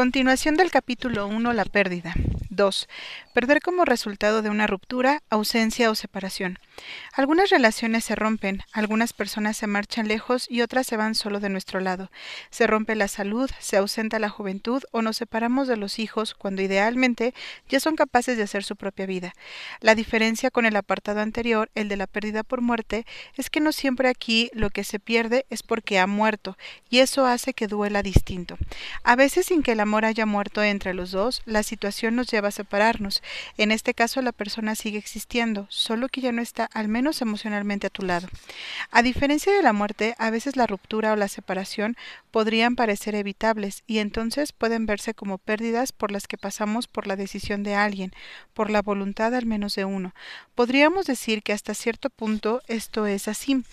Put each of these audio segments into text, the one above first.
Continuación del capítulo 1, la pérdida. 2. Perder como resultado de una ruptura, ausencia o separación. Algunas relaciones se rompen, algunas personas se marchan lejos y otras se van solo de nuestro lado. Se rompe la salud, se ausenta la juventud o nos separamos de los hijos cuando idealmente ya son capaces de hacer su propia vida. La diferencia con el apartado anterior, el de la pérdida por muerte, es que no siempre aquí lo que se pierde es porque ha muerto y eso hace que duela distinto. A veces sin que el amor haya muerto entre los dos, la situación nos lleva separarnos. En este caso la persona sigue existiendo, solo que ya no está al menos emocionalmente a tu lado. A diferencia de la muerte, a veces la ruptura o la separación podrían parecer evitables y entonces pueden verse como pérdidas por las que pasamos por la decisión de alguien, por la voluntad al menos de uno. Podríamos decir que hasta cierto punto esto es así,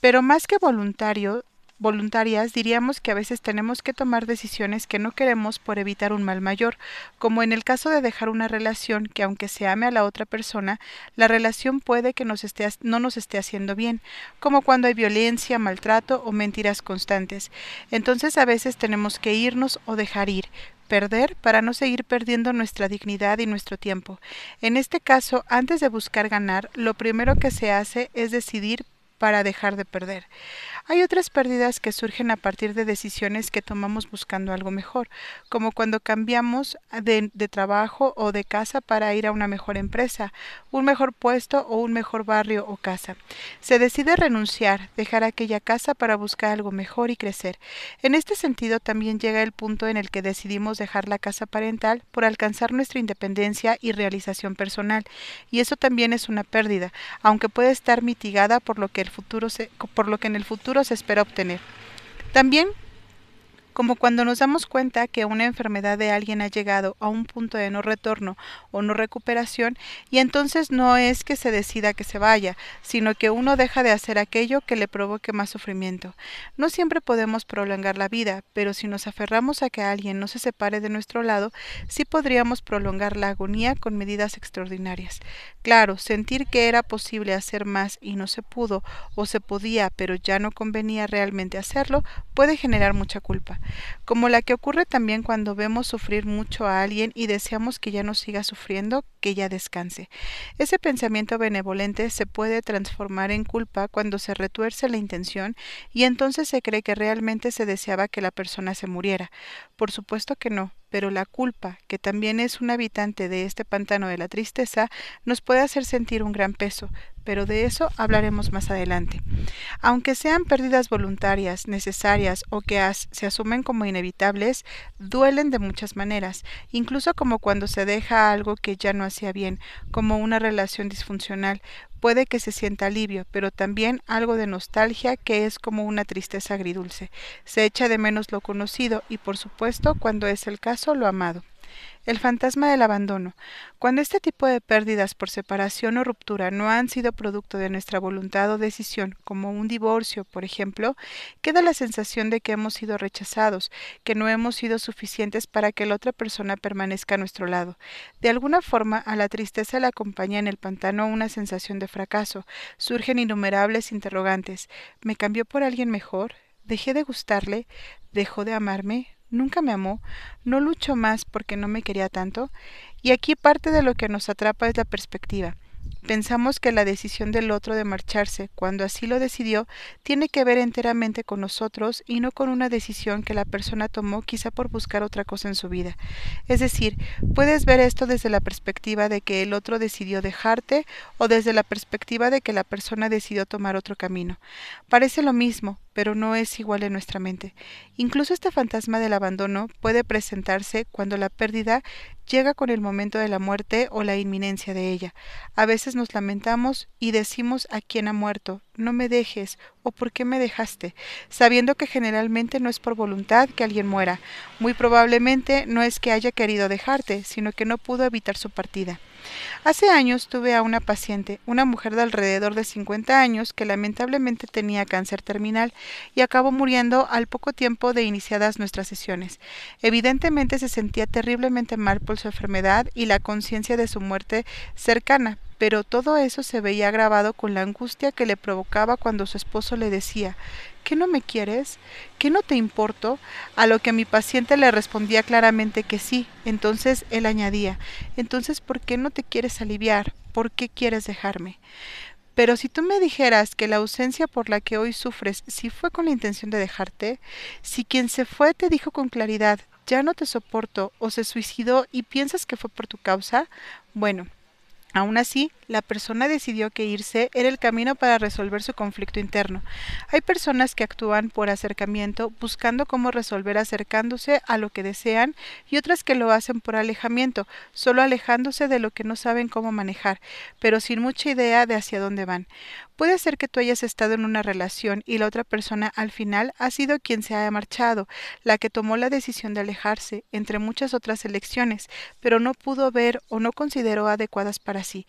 pero más que voluntario, voluntarias, diríamos que a veces tenemos que tomar decisiones que no queremos por evitar un mal mayor, como en el caso de dejar una relación que aunque se ame a la otra persona, la relación puede que nos esté, no nos esté haciendo bien, como cuando hay violencia, maltrato o mentiras constantes. Entonces a veces tenemos que irnos o dejar ir, perder para no seguir perdiendo nuestra dignidad y nuestro tiempo. En este caso, antes de buscar ganar, lo primero que se hace es decidir para dejar de perder. Hay otras pérdidas que surgen a partir de decisiones que tomamos buscando algo mejor, como cuando cambiamos de, trabajo o de casa para ir a una mejor empresa, un mejor puesto o un mejor barrio o casa. Se decide renunciar, dejar aquella casa para buscar algo mejor y crecer. En este sentido también llega el punto en el que decidimos dejar la casa parental por alcanzar nuestra independencia y realización personal, y eso también es una pérdida, aunque puede estar mitigada por lo que futuro se, por lo que en el futuro se espera obtener. También como cuando nos damos cuenta que una enfermedad de alguien ha llegado a un punto de no retorno o no recuperación y entonces no es que se decida que se vaya, sino que uno deja de hacer aquello que le provoque más sufrimiento. No siempre podemos prolongar la vida, pero si nos aferramos a que alguien no se separe de nuestro lado, sí podríamos prolongar la agonía con medidas extraordinarias. Claro, sentir que era posible hacer más y no se pudo, o se podía, pero ya no convenía realmente hacerlo, puede generar mucha culpa como la que ocurre también cuando vemos sufrir mucho a alguien y deseamos que ya no siga sufriendo, que ya descanse. Ese pensamiento benevolente se puede transformar en culpa cuando se retuerce la intención y entonces se cree que realmente se deseaba que la persona se muriera. Por supuesto que no, pero la culpa, que también es un habitante de este pantano de la tristeza, nos puede hacer sentir un gran peso, pero de eso hablaremos más adelante. Aunque sean pérdidas voluntarias, necesarias o que se asumen como inevitables, duelen de muchas maneras, incluso como cuando se deja algo que ya no hacía bien, como una relación disfuncional, puede que se sienta alivio, pero también algo de nostalgia que es como una tristeza agridulce. Se echa de menos lo conocido y por supuesto, cuando es el caso, lo amado. El fantasma del abandono. Cuando este tipo de pérdidas por separación o ruptura no han sido producto de nuestra voluntad o decisión, como un divorcio, por ejemplo, queda la sensación de que hemos sido rechazados, que no hemos sido suficientes para que la otra persona permanezca a nuestro lado. De alguna forma, a la tristeza le acompaña en el pantano una sensación de fracaso. Surgen innumerables interrogantes. ¿Me cambió por alguien mejor? ¿Dejé de gustarle? ¿Dejó de amarme? Nunca me amó, no luchó más porque no me quería tanto, y aquí parte de lo que nos atrapa es la perspectiva. Pensamos que la decisión del otro de marcharse, cuando así lo decidió, tiene que ver enteramente con nosotros y no con una decisión que la persona tomó quizá por buscar otra cosa en su vida. Es decir, puedes ver esto desde la perspectiva de que el otro decidió dejarte o desde la perspectiva de que la persona decidió tomar otro camino. Parece lo mismo, pero no es igual en nuestra mente. Incluso este fantasma del abandono puede presentarse cuando la pérdida llega con el momento de la muerte o la inminencia de ella. A veces nos lamentamos y decimos a quien ha muerto, no me dejes o por qué me dejaste, sabiendo que generalmente no es por voluntad que alguien muera. Muy probablemente no es que haya querido dejarte, sino que no pudo evitar su partida. Hace años tuve a una paciente, una mujer de alrededor de 50 años que lamentablemente tenía cáncer terminal y acabó muriendo al poco tiempo de iniciadas nuestras sesiones. Evidentemente se sentía terriblemente mal por su enfermedad y la conciencia de su muerte cercana, pero todo eso se veía agravado con la angustia que le provocaba cuando su esposo le decía ¿qué no me quieres? ¿Qué no te importo? A lo que mi paciente le respondía claramente que sí. Entonces él añadía, entonces ¿por qué no te quieres aliviar? ¿Por qué quieres dejarme? Pero si tú me dijeras que la ausencia por la que hoy sufres si fue con la intención de dejarte, si quien se fue te dijo con claridad, ya no te soporto, o se suicidó y piensas que fue por tu causa, bueno, Aún así, la persona decidió que irse era el camino para resolver su conflicto interno. Hay personas que actúan por acercamiento, buscando cómo resolver acercándose a lo que desean, y otras que lo hacen por alejamiento, solo alejándose de lo que no saben cómo manejar, pero sin mucha idea de hacia dónde van. Puede ser que tú hayas estado en una relación y la otra persona al final ha sido quien se ha marchado, la que tomó la decisión de alejarse, entre muchas otras elecciones, pero no pudo ver o no consideró adecuadas para sí.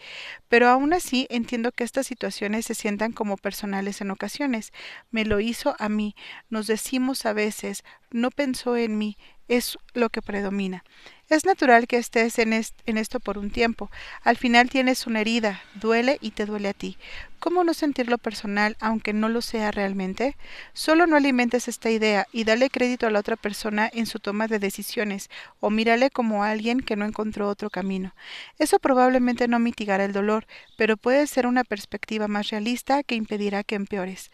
Pero aún así entiendo que estas situaciones se sientan como personales en ocasiones. Me lo hizo a mí, nos decimos a veces, no pensó en mí, es lo que predomina. Es natural que estés en, esto por un tiempo. Al final tienes una herida, duele y te duele a ti. ¿Cómo no sentirlo personal aunque no lo sea realmente? Solo no alimentes esta idea y dale crédito a la otra persona en su toma de decisiones o mírale como alguien que no encontró otro camino. Eso probablemente no mitigará el dolor, pero puede ser una perspectiva más realista que impedirá que empeores.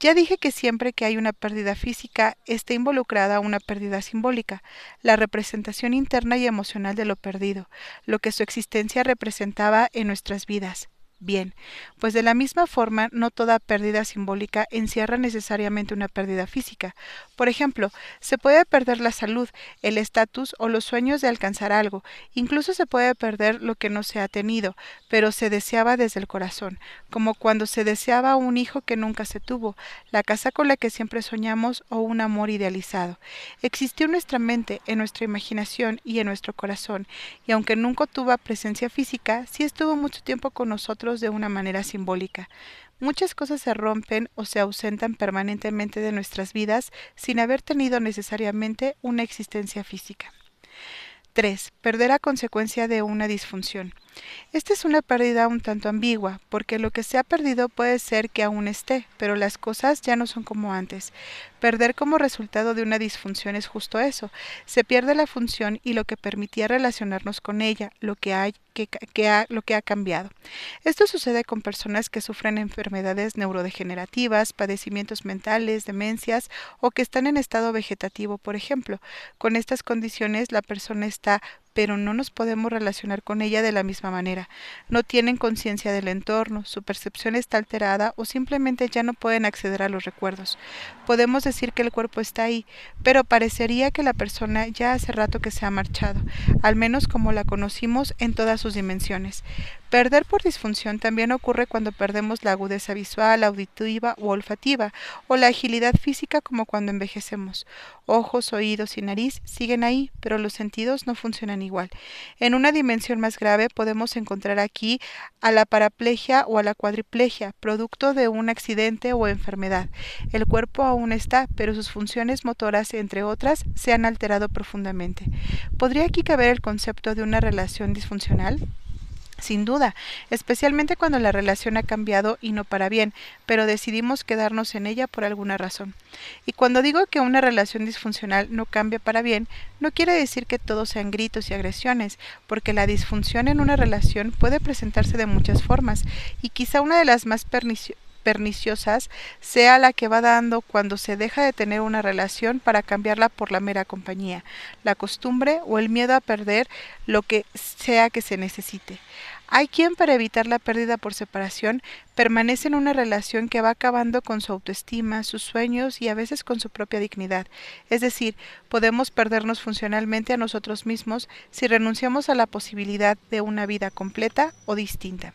Ya dije que siempre que hay una pérdida física está involucrada una pérdida simbólica, la representación interna y emocional de lo perdido, lo que su existencia representaba en nuestras vidas. Bien, pues de la misma forma no toda pérdida simbólica encierra necesariamente una pérdida física. Por ejemplo, se puede perder la salud, el estatus o los sueños de alcanzar algo, incluso se puede perder lo que no se ha tenido, pero se deseaba desde el corazón, como cuando se deseaba un hijo que nunca se tuvo, la casa con la que siempre soñamos o un amor idealizado. Existió en nuestra mente, en nuestra imaginación y en nuestro corazón, y aunque nunca tuvo presencia física, sí estuvo mucho tiempo con nosotros de una manera simbólica. Muchas cosas se rompen o se ausentan permanentemente de nuestras vidas sin haber tenido necesariamente una existencia física. 3. Perder a consecuencia de una disfunción. Esta es una pérdida un tanto ambigua, porque lo que se ha perdido puede ser que aún esté, pero las cosas ya no son como antes. Perder como resultado de una disfunción es justo eso. Se pierde la función y lo que permitía relacionarnos con ella, lo que, ha, lo que ha cambiado. Esto sucede con personas que sufren enfermedades neurodegenerativas, padecimientos mentales, demencias o que están en estado vegetativo, por ejemplo. Con estas condiciones la persona está pero no nos podemos relacionar con ella de la misma manera. No tienen conciencia del entorno, su percepción está alterada o simplemente ya no pueden acceder a los recuerdos. Podemos decir que el cuerpo está ahí, pero parecería que la persona ya hace rato que se ha marchado, al menos como la conocimos en todas sus dimensiones. Perder por disfunción también ocurre cuando perdemos la agudeza visual, auditiva o olfativa, o la agilidad física como cuando envejecemos. Ojos, oídos y nariz siguen ahí, pero los sentidos no funcionan igual. En una dimensión más grave podemos encontrar aquí a la paraplegia o a la cuadriplegia, producto de un accidente o enfermedad. El cuerpo aún está, pero sus funciones motoras, entre otras, se han alterado profundamente. ¿Podría aquí caber el concepto de una relación disfuncional? Sin duda, especialmente cuando la relación ha cambiado y no para bien, pero decidimos quedarnos en ella por alguna razón. Y cuando digo que una relación disfuncional no cambia para bien, no quiere decir que todo sean gritos y agresiones, porque la disfunción en una relación puede presentarse de muchas formas, y quizá una de las más perniciosas sea la que va dando cuando se deja de tener una relación para cambiarla por la mera compañía, la costumbre o el miedo a perder lo que sea que se necesite. Hay quien para evitar la pérdida por separación permanece en una relación que va acabando con su autoestima, sus sueños y a veces con su propia dignidad. Es decir, podemos perdernos funcionalmente a nosotros mismos si renunciamos a la posibilidad de una vida completa o distinta.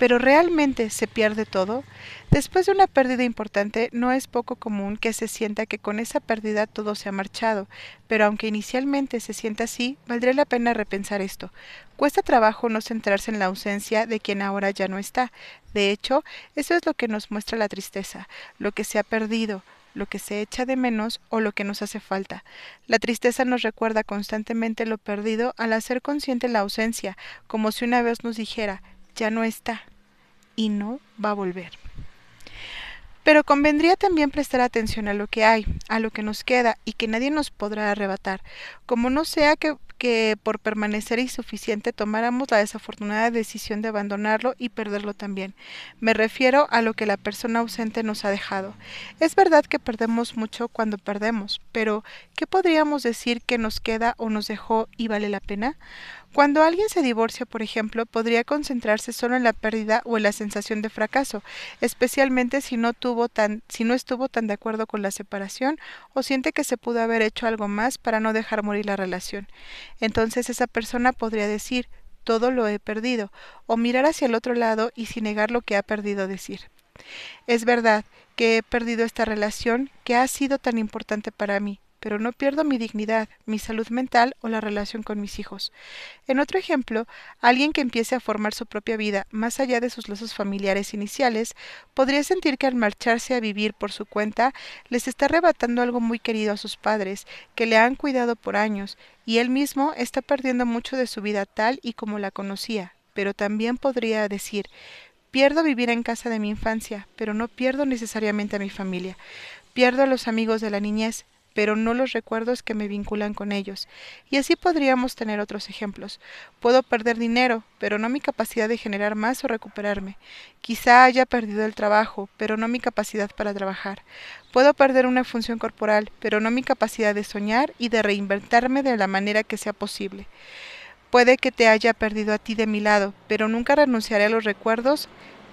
Pero realmente se pierde todo. Después de una pérdida importante, no es poco común que se sienta que con esa pérdida todo se ha marchado, pero aunque inicialmente se sienta así, valdría la pena repensar esto. Cuesta trabajo no centrarse en la ausencia de quien ahora ya no está. De hecho, eso es lo que nos muestra la tristeza, lo que se ha perdido, lo que se echa de menos o lo que nos hace falta. La tristeza nos recuerda constantemente lo perdido al hacer consciente la ausencia, como si una vez nos dijera ya no está y no va a volver. Pero convendría también prestar atención a lo que hay, a lo que nos queda y que nadie nos podrá arrebatar, como no sea que, que por permanecer insuficiente tomáramos la desafortunada decisión de abandonarlo y perderlo también. Me refiero a lo que la persona ausente nos ha dejado. Es verdad que perdemos mucho cuando perdemos, pero ¿qué podríamos decir que nos queda o nos dejó y vale la pena? Cuando alguien se divorcia, por ejemplo, podría concentrarse solo en la pérdida o en la sensación de fracaso, especialmente si no si no estuvo tan de acuerdo con la separación o siente que se pudo haber hecho algo más para no dejar morir la relación. Entonces esa persona podría decir todo lo he perdido, o mirar hacia el otro lado y sin negar lo que ha perdido decir. Es verdad que he perdido esta relación que ha sido tan importante para mí, pero no pierdo mi dignidad, mi salud mental o la relación con mis hijos. En otro ejemplo, alguien que empiece a formar su propia vida más allá de sus lazos familiares iniciales, podría sentir que al marcharse a vivir por su cuenta, les está arrebatando algo muy querido a sus padres, que le han cuidado por años, y él mismo está perdiendo mucho de su vida tal y como la conocía, pero también podría decir Pierdo vivir en casa de mi infancia, pero no pierdo necesariamente a mi familia. Pierdo a los amigos de la niñez, pero no los recuerdos que me vinculan con ellos. Y así podríamos tener otros ejemplos. Puedo perder dinero, pero no mi capacidad de generar más o recuperarme. Quizá haya perdido el trabajo, pero no mi capacidad para trabajar. Puedo perder una función corporal, pero no mi capacidad de soñar y de reinventarme de la manera que sea posible. Puede que te haya perdido a ti de mi lado, pero nunca renunciaré a los recuerdos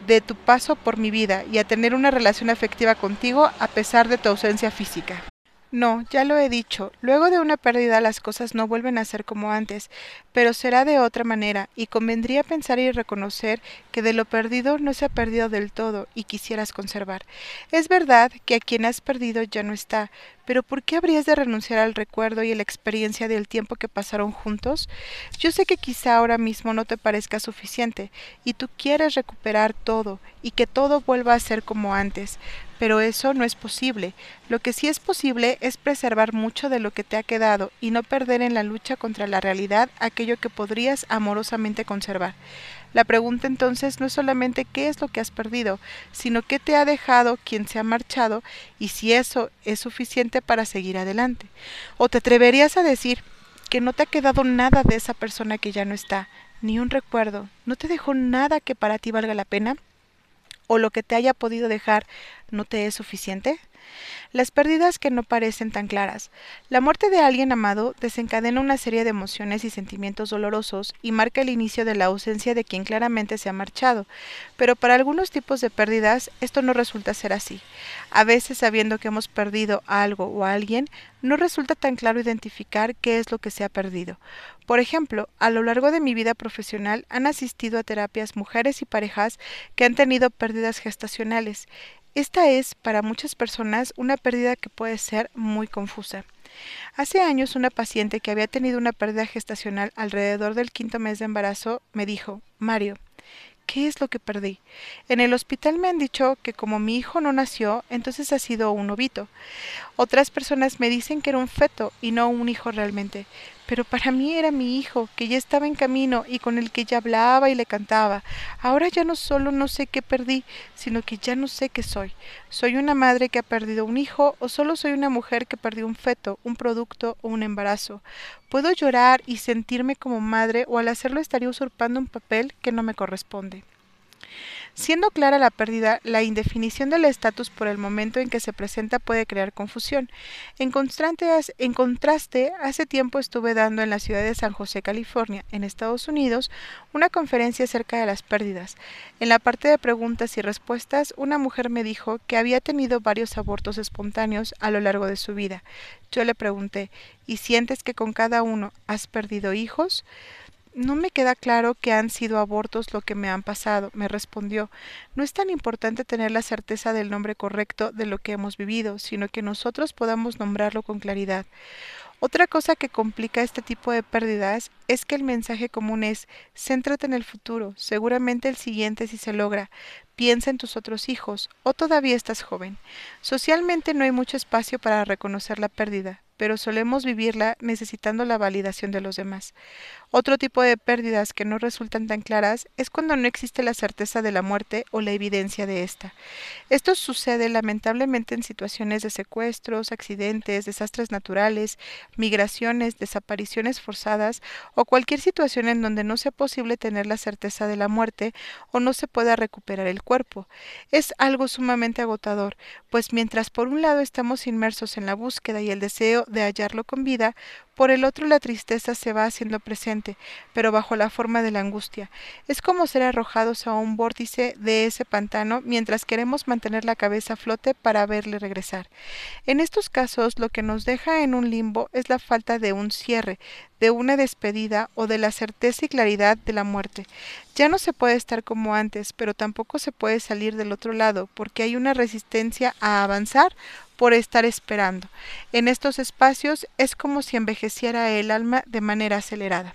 de tu paso por mi vida y a tener una relación afectiva contigo a pesar de tu ausencia física. No, ya lo he dicho, luego de una pérdida las cosas no vuelven a ser como antes, pero será de otra manera, y convendría pensar y reconocer que de lo perdido no se ha perdido del todo y quisieras conservar. Es verdad que a quien has perdido ya no está, pero ¿por qué habrías de renunciar al recuerdo y la experiencia del tiempo que pasaron juntos? Yo sé que quizá ahora mismo no te parezca suficiente, y tú quieres recuperar todo, y que todo vuelva a ser como antes, pero eso no es posible. Lo que sí es posible es preservar mucho de lo que te ha quedado y no perder en la lucha contra la realidad aquello que podrías amorosamente conservar. La pregunta entonces no es solamente qué es lo que has perdido, sino qué te ha dejado quien se ha marchado y si eso es suficiente para seguir adelante. ¿O te atreverías a decir que no te ha quedado nada de esa persona que ya no está, ni un recuerdo, no te dejó nada que para ti valga la pena? ¿O lo que te haya podido dejar no te es suficiente? Las pérdidas que no parecen tan claras. La muerte de alguien amado desencadena una serie de emociones y sentimientos dolorosos y marca el inicio de la ausencia de quien claramente se ha marchado. Pero para algunos tipos de pérdidas esto no resulta ser así. A veces sabiendo que hemos perdido algo o a alguien, no resulta tan claro identificar qué es lo que se ha perdido. Por ejemplo, a lo largo de mi vida profesional han asistido a terapias mujeres y parejas que han tenido pérdidas gestacionales esta es, para muchas personas, una pérdida que puede ser muy confusa. Hace años una paciente que había tenido una pérdida gestacional alrededor del quinto mes de embarazo me dijo, Mario, ¿qué es lo que perdí? En el hospital me han dicho que como mi hijo no nació, entonces ha sido un ovito. Otras personas me dicen que era un feto y no un hijo realmente pero para mí era mi hijo, que ya estaba en camino y con el que ya hablaba y le cantaba. Ahora ya no solo no sé qué perdí, sino que ya no sé qué soy. ¿Soy una madre que ha perdido un hijo o solo soy una mujer que perdió un feto, un producto o un embarazo? Puedo llorar y sentirme como madre o al hacerlo estaría usurpando un papel que no me corresponde. Siendo clara la pérdida, la indefinición del estatus por el momento en que se presenta puede crear confusión. En contraste, hace tiempo estuve dando en la ciudad de San José, California, en Estados Unidos, una conferencia acerca de las pérdidas. En la parte de preguntas y respuestas, una mujer me dijo que había tenido varios abortos espontáneos a lo largo de su vida. Yo le pregunté, ¿y sientes que con cada uno has perdido hijos? No me queda claro que han sido abortos lo que me han pasado, me respondió. No es tan importante tener la certeza del nombre correcto de lo que hemos vivido, sino que nosotros podamos nombrarlo con claridad. Otra cosa que complica este tipo de pérdidas es que el mensaje común es céntrate en el futuro, seguramente el siguiente si se logra, piensa en tus otros hijos, o todavía estás joven. Socialmente no hay mucho espacio para reconocer la pérdida, pero solemos vivirla necesitando la validación de los demás. Otro tipo de pérdidas que no resultan tan claras es cuando no existe la certeza de la muerte o la evidencia de esta. Esto sucede lamentablemente en situaciones de secuestros, accidentes, desastres naturales, migraciones, desapariciones forzadas o cualquier situación en donde no sea posible tener la certeza de la muerte o no se pueda recuperar el cuerpo. Es algo sumamente agotador, pues mientras por un lado estamos inmersos en la búsqueda y el deseo de hallarlo con vida, por el otro la tristeza se va haciendo pero bajo la forma de la angustia. Es como ser arrojados a un vórtice de ese pantano mientras queremos mantener la cabeza a flote para verle regresar. En estos casos lo que nos deja en un limbo es la falta de un cierre, de una despedida o de la certeza y claridad de la muerte. Ya no se puede estar como antes, pero tampoco se puede salir del otro lado, porque hay una resistencia a avanzar por estar esperando. En estos espacios es como si envejeciera el alma de manera acelerada.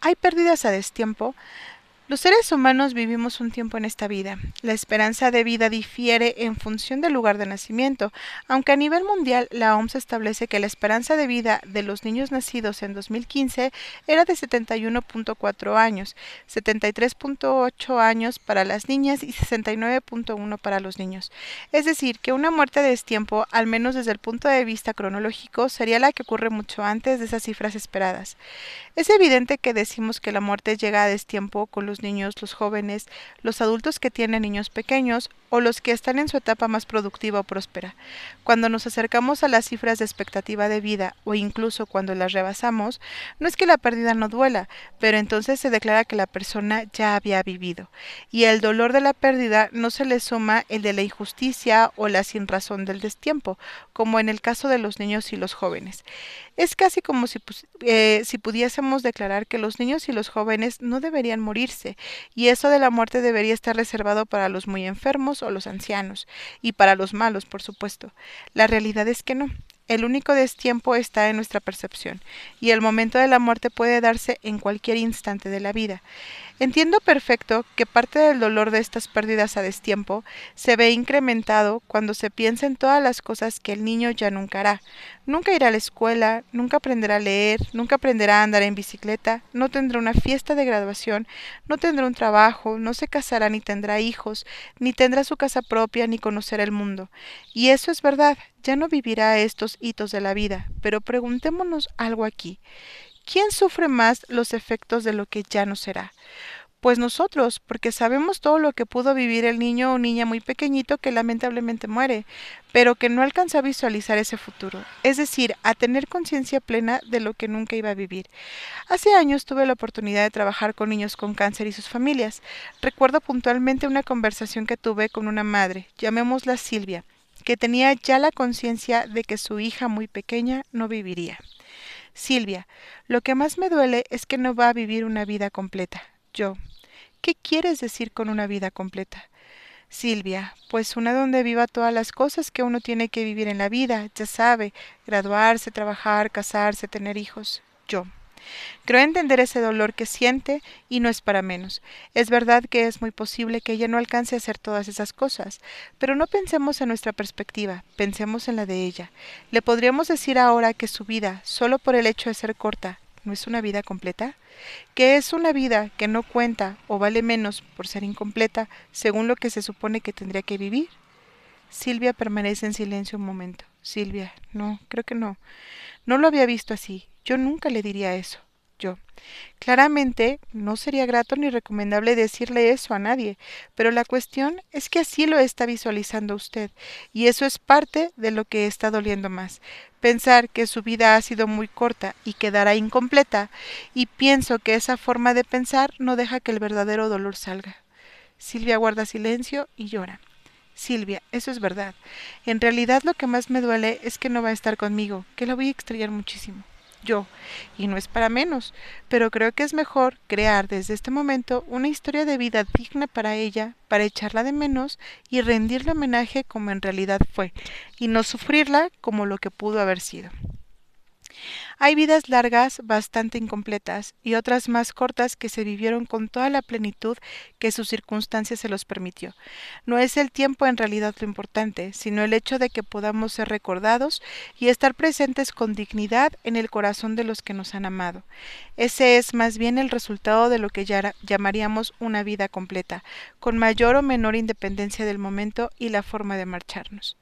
Hay pérdidas a destiempo los seres humanos vivimos un tiempo en esta vida. La esperanza de vida difiere en función del lugar de nacimiento, aunque a nivel mundial la OMS establece que la esperanza de vida de los niños nacidos en 2015 era de 71.4 años, 73.8 años para las niñas y 69.1 para los niños. Es decir, que una muerte de destiempo, al menos desde el punto de vista cronológico, sería la que ocurre mucho antes de esas cifras esperadas. Es evidente que decimos que la muerte llega a destiempo con los niños, los jóvenes, los adultos que tienen niños pequeños o los que están en su etapa más productiva o próspera. Cuando nos acercamos a las cifras de expectativa de vida o incluso cuando las rebasamos, no es que la pérdida no duela, pero entonces se declara que la persona ya había vivido, y el dolor de la pérdida no se le suma el de la injusticia o la sinrazón del destiempo, como en el caso de los niños y los jóvenes. Es casi como si, eh, si pudiésemos declarar que los niños y los jóvenes no deberían morirse, y eso de la muerte debería estar reservado para los muy enfermos o los ancianos, y para los malos, por supuesto. La realidad es que no. El único destiempo está en nuestra percepción, y el momento de la muerte puede darse en cualquier instante de la vida. Entiendo perfecto que parte del dolor de estas pérdidas a destiempo se ve incrementado cuando se piensa en todas las cosas que el niño ya nunca hará. Nunca irá a la escuela, nunca aprenderá a leer, nunca aprenderá a andar en bicicleta, no tendrá una fiesta de graduación, no tendrá un trabajo, no se casará ni tendrá hijos, ni tendrá su casa propia, ni conocerá el mundo. Y eso es verdad, ya no vivirá estos hitos de la vida, pero preguntémonos algo aquí. ¿quién sufre más los efectos de lo que ya no será? Pues nosotros, porque sabemos todo lo que pudo vivir el niño o niña muy pequeñito que lamentablemente muere, pero que no alcanza a visualizar ese futuro, es decir, a tener conciencia plena de lo que nunca iba a vivir. Hace años tuve la oportunidad de trabajar con niños con cáncer y sus familias. Recuerdo puntualmente una conversación que tuve con una madre, llamémosla Silvia, que tenía ya la conciencia de que su hija muy pequeña no viviría. Silvia, lo que más me duele es que no va a vivir una vida completa. Yo, ¿qué quieres decir con una vida completa? Silvia, pues una donde viva todas las cosas que uno tiene que vivir en la vida, ya sabe, graduarse, trabajar, casarse, tener hijos. Yo. Creo entender ese dolor que siente y no es para menos. Es verdad que es muy posible que ella no alcance a hacer todas esas cosas, pero no pensemos en nuestra perspectiva, pensemos en la de ella. Le podríamos decir ahora que su vida, solo por el hecho de ser corta, no es una vida completa, que es una vida que no cuenta o vale menos por ser incompleta según lo que se supone que tendría que vivir. Silvia permanece en silencio un momento. Silvia, no, creo que no. No lo había visto así. Yo nunca le diría eso. Yo. Claramente no sería grato ni recomendable decirle eso a nadie, pero la cuestión es que así lo está visualizando usted, y eso es parte de lo que está doliendo más. Pensar que su vida ha sido muy corta y quedará incompleta, y pienso que esa forma de pensar no deja que el verdadero dolor salga. Silvia guarda silencio y llora. Silvia, eso es verdad. En realidad lo que más me duele es que no va a estar conmigo, que la voy a extrañar muchísimo yo, y no es para menos, pero creo que es mejor crear desde este momento una historia de vida digna para ella, para echarla de menos y rendirle homenaje como en realidad fue, y no sufrirla como lo que pudo haber sido. Hay vidas largas bastante incompletas y otras más cortas que se vivieron con toda la plenitud que sus circunstancias se los permitió. No es el tiempo en realidad lo importante, sino el hecho de que podamos ser recordados y estar presentes con dignidad en el corazón de los que nos han amado. Ese es más bien el resultado de lo que ya llamaríamos una vida completa, con mayor o menor independencia del momento y la forma de marcharnos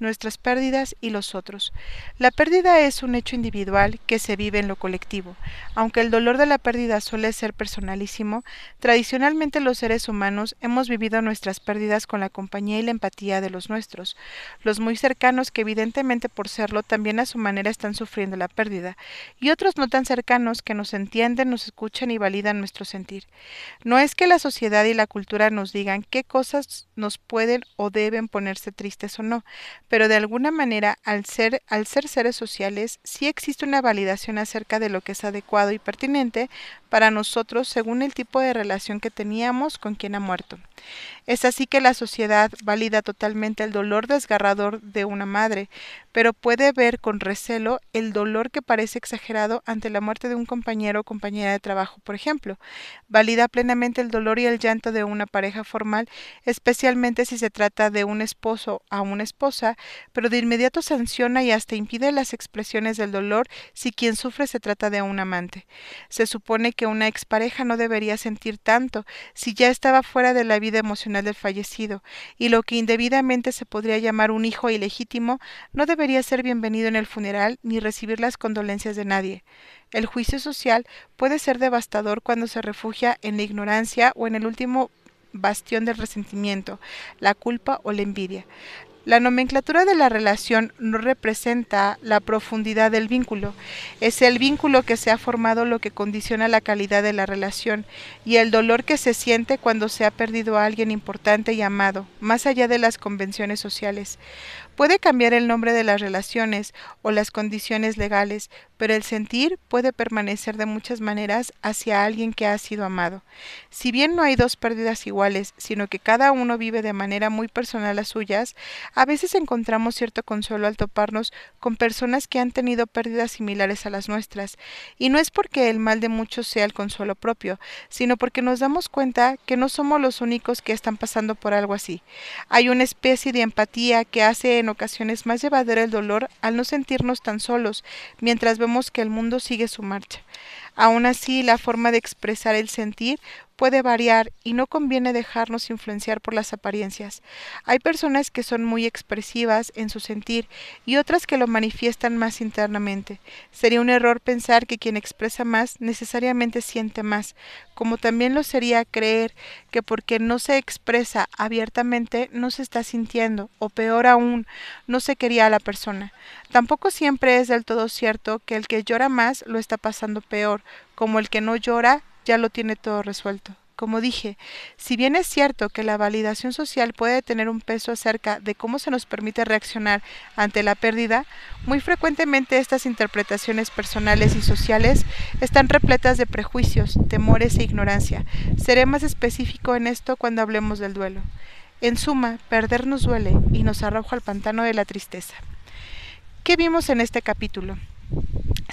nuestras pérdidas y los otros. La pérdida es un hecho individual que se vive en lo colectivo. Aunque el dolor de la pérdida suele ser personalísimo, tradicionalmente los seres humanos hemos vivido nuestras pérdidas con la compañía y la empatía de los nuestros, los muy cercanos que evidentemente por serlo también a su manera están sufriendo la pérdida, y otros no tan cercanos que nos entienden, nos escuchan y validan nuestro sentir. No es que la sociedad y la cultura nos digan qué cosas nos pueden o deben ponerse tristes o no, pero de alguna manera al ser, al ser seres sociales sí existe una validación acerca de lo que es adecuado y pertinente para nosotros según el tipo de relación que teníamos con quien ha muerto. Es así que la sociedad valida totalmente el dolor desgarrador de una madre, pero puede ver con recelo el dolor que parece exagerado ante la muerte de un compañero o compañera de trabajo, por ejemplo. Valida plenamente el dolor y el llanto de una pareja formal, especialmente si se trata de un esposo a una esposa, pero de inmediato sanciona y hasta impide las expresiones del dolor si quien sufre se trata de un amante. Se supone que una expareja no debería sentir tanto si ya estaba fuera de la vida emocional del fallecido, y lo que indebidamente se podría llamar un hijo ilegítimo no debería ser bienvenido en el funeral ni recibir las condolencias de nadie. El juicio social puede ser devastador cuando se refugia en la ignorancia o en el último bastión del resentimiento, la culpa o la envidia. La nomenclatura de la relación no representa la profundidad del vínculo. Es el vínculo que se ha formado lo que condiciona la calidad de la relación y el dolor que se siente cuando se ha perdido a alguien importante y amado, más allá de las convenciones sociales. Puede cambiar el nombre de las relaciones o las condiciones legales, pero el sentir puede permanecer de muchas maneras hacia alguien que ha sido amado. Si bien no hay dos pérdidas iguales, sino que cada uno vive de manera muy personal las suyas, a veces encontramos cierto consuelo al toparnos con personas que han tenido pérdidas similares a las nuestras, y no es porque el mal de muchos sea el consuelo propio, sino porque nos damos cuenta que no somos los únicos que están pasando por algo así. Hay una especie de empatía que hace en ocasiones más llevadera el dolor al no sentirnos tan solos, mientras vemos que el mundo sigue su marcha. Aun así, la forma de expresar el sentir puede variar y no conviene dejarnos influenciar por las apariencias. Hay personas que son muy expresivas en su sentir y otras que lo manifiestan más internamente. Sería un error pensar que quien expresa más necesariamente siente más, como también lo sería creer que porque no se expresa abiertamente no se está sintiendo, o peor aún, no se quería a la persona. Tampoco siempre es del todo cierto que el que llora más lo está pasando peor, como el que no llora ya lo tiene todo resuelto. Como dije, si bien es cierto que la validación social puede tener un peso acerca de cómo se nos permite reaccionar ante la pérdida, muy frecuentemente estas interpretaciones personales y sociales están repletas de prejuicios, temores e ignorancia. Seré más específico en esto cuando hablemos del duelo. En suma, perder nos duele y nos arroja al pantano de la tristeza. ¿Qué vimos en este capítulo?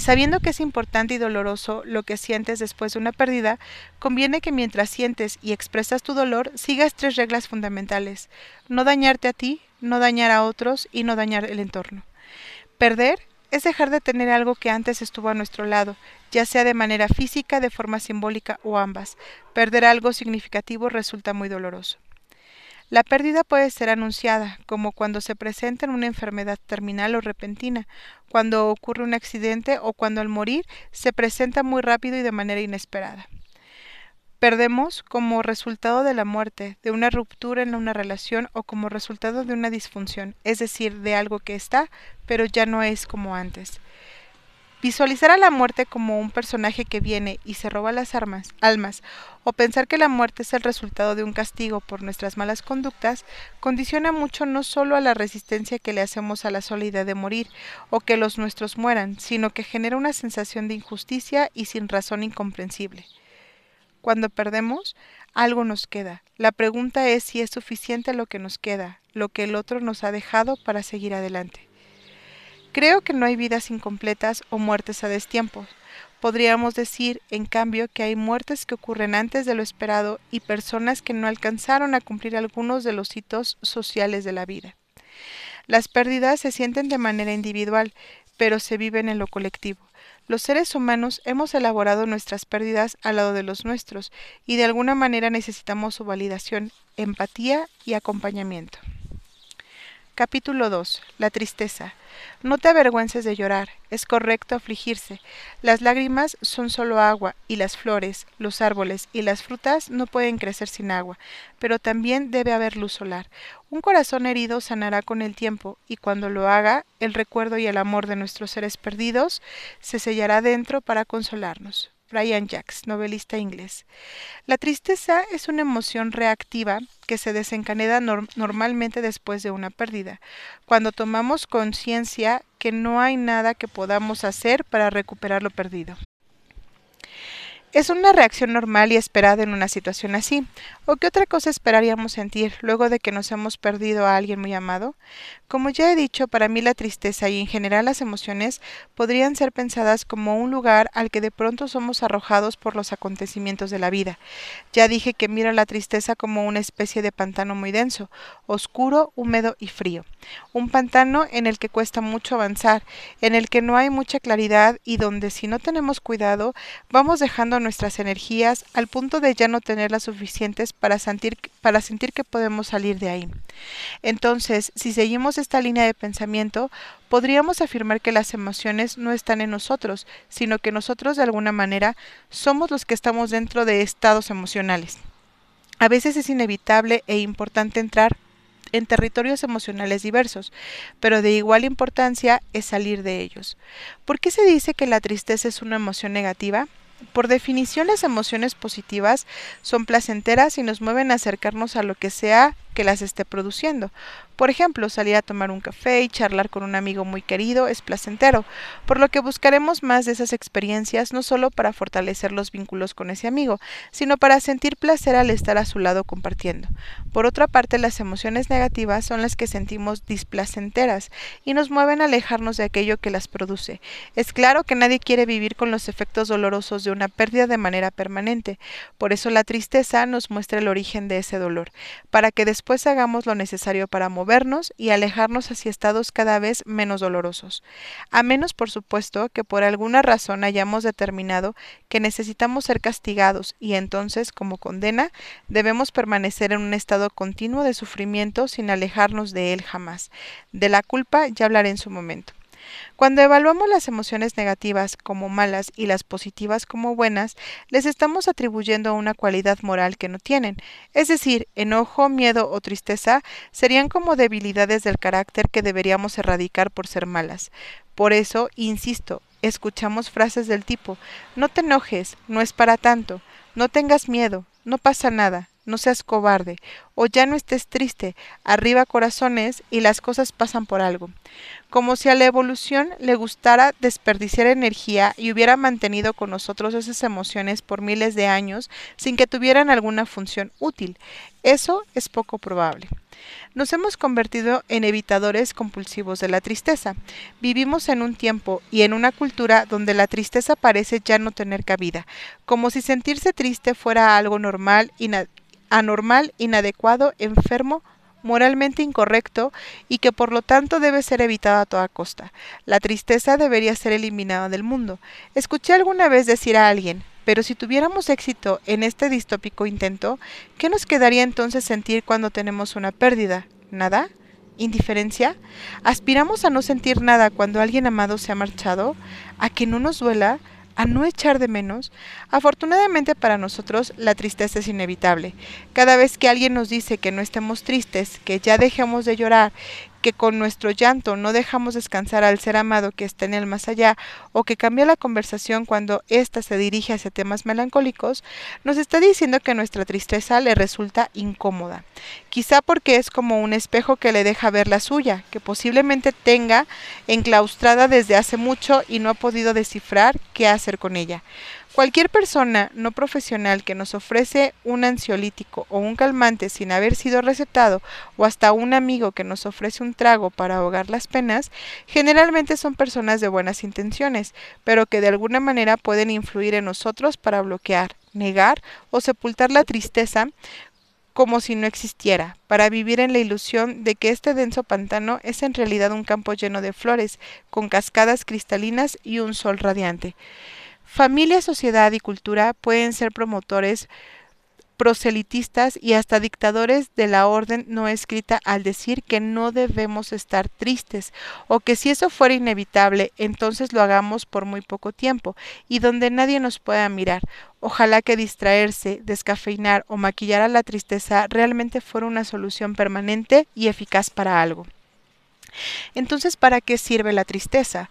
Sabiendo que es importante y doloroso lo que sientes después de una pérdida, conviene que mientras sientes y expresas tu dolor sigas tres reglas fundamentales. No dañarte a ti, no dañar a otros y no dañar el entorno. Perder es dejar de tener algo que antes estuvo a nuestro lado, ya sea de manera física, de forma simbólica o ambas. Perder algo significativo resulta muy doloroso. La pérdida puede ser anunciada, como cuando se presenta una enfermedad terminal o repentina, cuando ocurre un accidente o cuando al morir se presenta muy rápido y de manera inesperada. Perdemos como resultado de la muerte, de una ruptura en una relación o como resultado de una disfunción, es decir, de algo que está, pero ya no es como antes. Visualizar a la muerte como un personaje que viene y se roba las armas, almas, o pensar que la muerte es el resultado de un castigo por nuestras malas conductas, condiciona mucho no solo a la resistencia que le hacemos a la sola idea de morir o que los nuestros mueran, sino que genera una sensación de injusticia y sin razón incomprensible. Cuando perdemos, algo nos queda. La pregunta es si es suficiente lo que nos queda, lo que el otro nos ha dejado para seguir adelante. Creo que no hay vidas incompletas o muertes a destiempo. Podríamos decir, en cambio, que hay muertes que ocurren antes de lo esperado y personas que no alcanzaron a cumplir algunos de los hitos sociales de la vida. Las pérdidas se sienten de manera individual, pero se viven en lo colectivo. Los seres humanos hemos elaborado nuestras pérdidas al lado de los nuestros y de alguna manera necesitamos su validación, empatía y acompañamiento. Capítulo 2. La tristeza. No te avergüences de llorar, es correcto afligirse. Las lágrimas son solo agua, y las flores, los árboles y las frutas no pueden crecer sin agua, pero también debe haber luz solar. Un corazón herido sanará con el tiempo, y cuando lo haga, el recuerdo y el amor de nuestros seres perdidos se sellará dentro para consolarnos. Brian Jacks, novelista inglés. La tristeza es una emoción reactiva que se desencadena normalmente después de una pérdida, cuando tomamos conciencia que no hay nada que podamos hacer para recuperar lo perdido. Es una reacción normal y esperada en una situación así. ¿O qué otra cosa esperaríamos sentir luego de que nos hemos perdido a alguien muy amado? Como ya he dicho, para mí la tristeza y en general las emociones podrían ser pensadas como un lugar al que de pronto somos arrojados por los acontecimientos de la vida. Ya dije que miro la tristeza como una especie de pantano muy denso, oscuro, húmedo y frío. Un pantano en el que cuesta mucho avanzar, en el que no hay mucha claridad y donde si no tenemos cuidado vamos dejando nuestras energías al punto de ya no tenerlas suficientes para sentir, para sentir que podemos salir de ahí. Entonces, si seguimos esta línea de pensamiento, podríamos afirmar que las emociones no están en nosotros, sino que nosotros de alguna manera somos los que estamos dentro de estados emocionales. A veces es inevitable e importante entrar en territorios emocionales diversos, pero de igual importancia es salir de ellos. ¿Por qué se dice que la tristeza es una emoción negativa? Por definición, las emociones positivas son placenteras y nos mueven a acercarnos a lo que sea las esté produciendo. Por ejemplo, salir a tomar un café y charlar con un amigo muy querido es placentero, por lo que buscaremos más de esas experiencias no solo para fortalecer los vínculos con ese amigo, sino para sentir placer al estar a su lado compartiendo. Por otra parte, las emociones negativas son las que sentimos displacenteras y nos mueven a alejarnos de aquello que las produce. Es claro que nadie quiere vivir con los efectos dolorosos de una pérdida de manera permanente, por eso la tristeza nos muestra el origen de ese dolor, para que después después hagamos lo necesario para movernos y alejarnos hacia estados cada vez menos dolorosos, a menos por supuesto que por alguna razón hayamos determinado que necesitamos ser castigados y entonces, como condena, debemos permanecer en un estado continuo de sufrimiento sin alejarnos de él jamás. De la culpa ya hablaré en su momento. Cuando evaluamos las emociones negativas como malas y las positivas como buenas, les estamos atribuyendo una cualidad moral que no tienen. Es decir, enojo, miedo o tristeza serían como debilidades del carácter que deberíamos erradicar por ser malas. Por eso, insisto, escuchamos frases del tipo no te enojes, no es para tanto, no tengas miedo, no pasa nada, no seas cobarde, o ya no estés triste, arriba corazones y las cosas pasan por algo. Como si a la evolución le gustara desperdiciar energía y hubiera mantenido con nosotros esas emociones por miles de años sin que tuvieran alguna función útil. Eso es poco probable. Nos hemos convertido en evitadores compulsivos de la tristeza. Vivimos en un tiempo y en una cultura donde la tristeza parece ya no tener cabida, como si sentirse triste fuera algo normal, anormal, inadecuado, enfermo, moralmente incorrecto y que por lo tanto debe ser evitado a toda costa. La tristeza debería ser eliminada del mundo. Escuché alguna vez decir a alguien, pero si tuviéramos éxito en este distópico intento, ¿qué nos quedaría entonces sentir cuando tenemos una pérdida? ¿Nada? ¿Indiferencia? ¿Aspiramos a no sentir nada cuando alguien amado se ha marchado? ¿A que no nos duela? A no echar de menos, afortunadamente para nosotros la tristeza es inevitable. Cada vez que alguien nos dice que no estemos tristes, que ya dejemos de llorar, que con nuestro llanto no dejamos descansar al ser amado que está en el más allá, o que cambia la conversación cuando ésta se dirige hacia temas melancólicos, nos está diciendo que nuestra tristeza le resulta incómoda. Quizá porque es como un espejo que le deja ver la suya, que posiblemente tenga enclaustrada desde hace mucho y no ha podido descifrar qué hacer con ella. Cualquier persona no profesional que nos ofrece un ansiolítico o un calmante sin haber sido recetado o hasta un amigo que nos ofrece un trago para ahogar las penas, generalmente son personas de buenas intenciones, pero que de alguna manera pueden influir en nosotros para bloquear, negar o sepultar la tristeza como si no existiera, para vivir en la ilusión de que este denso pantano es en realidad un campo lleno de flores, con cascadas cristalinas y un sol radiante. Familia, sociedad y cultura pueden ser promotores proselitistas y hasta dictadores de la orden no escrita al decir que no debemos estar tristes o que si eso fuera inevitable entonces lo hagamos por muy poco tiempo y donde nadie nos pueda mirar. Ojalá que distraerse, descafeinar o maquillar a la tristeza realmente fuera una solución permanente y eficaz para algo. Entonces, ¿para qué sirve la tristeza?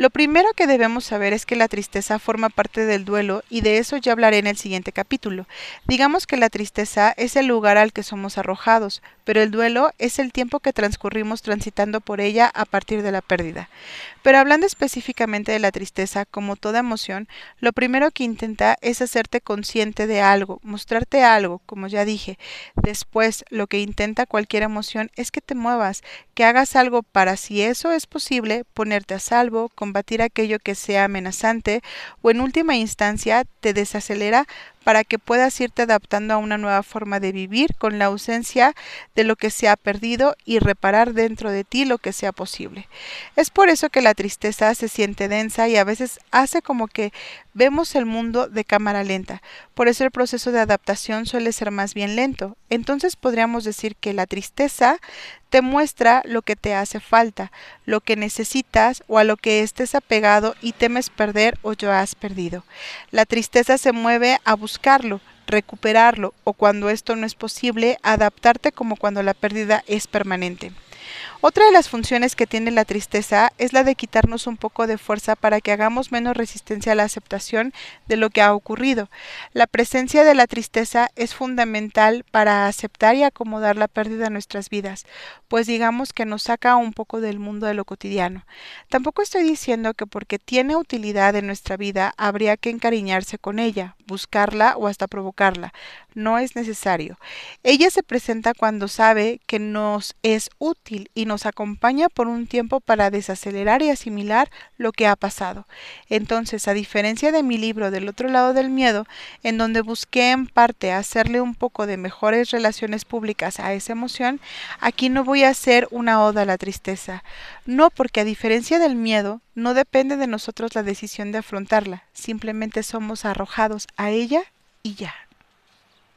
Lo primero que debemos saber es que la tristeza forma parte del duelo y de eso ya hablaré en el siguiente capítulo. Digamos que la tristeza es el lugar al que somos arrojados, pero el duelo es el tiempo que transcurrimos transitando por ella a partir de la pérdida. Pero hablando específicamente de la tristeza, como toda emoción, lo primero que intenta es hacerte consciente de algo, mostrarte algo, como ya dije. Después, lo que intenta cualquier emoción es que te muevas, que hagas algo para, si eso es posible, ponerte a salvo, combatir aquello que sea amenazante o en última instancia te desacelera para que puedas irte adaptando a una nueva forma de vivir con la ausencia de lo que se ha perdido y reparar dentro de ti lo que sea posible. Es por eso que la tristeza se siente densa y a veces hace como que vemos el mundo de cámara lenta. Por eso el proceso de adaptación suele ser más bien lento. Entonces podríamos decir que la tristeza te muestra lo que te hace falta, lo que necesitas o a lo que estés apegado y temes perder o ya has perdido. La tristeza se mueve a buscarlo, recuperarlo o cuando esto no es posible, adaptarte como cuando la pérdida es permanente. Otra de las funciones que tiene la tristeza es la de quitarnos un poco de fuerza para que hagamos menos resistencia a la aceptación de lo que ha ocurrido. La presencia de la tristeza es fundamental para aceptar y acomodar la pérdida en nuestras vidas, pues digamos que nos saca un poco del mundo de lo cotidiano. Tampoco estoy diciendo que porque tiene utilidad en nuestra vida habría que encariñarse con ella, buscarla o hasta provocarla. No es necesario. Ella se presenta cuando sabe que nos es útil y nos acompaña por un tiempo para desacelerar y asimilar lo que ha pasado. Entonces, a diferencia de mi libro Del otro lado del miedo, en donde busqué en parte hacerle un poco de mejores relaciones públicas a esa emoción, aquí no voy a hacer una oda a la tristeza. No porque a diferencia del miedo, no depende de nosotros la decisión de afrontarla, simplemente somos arrojados a ella y ya.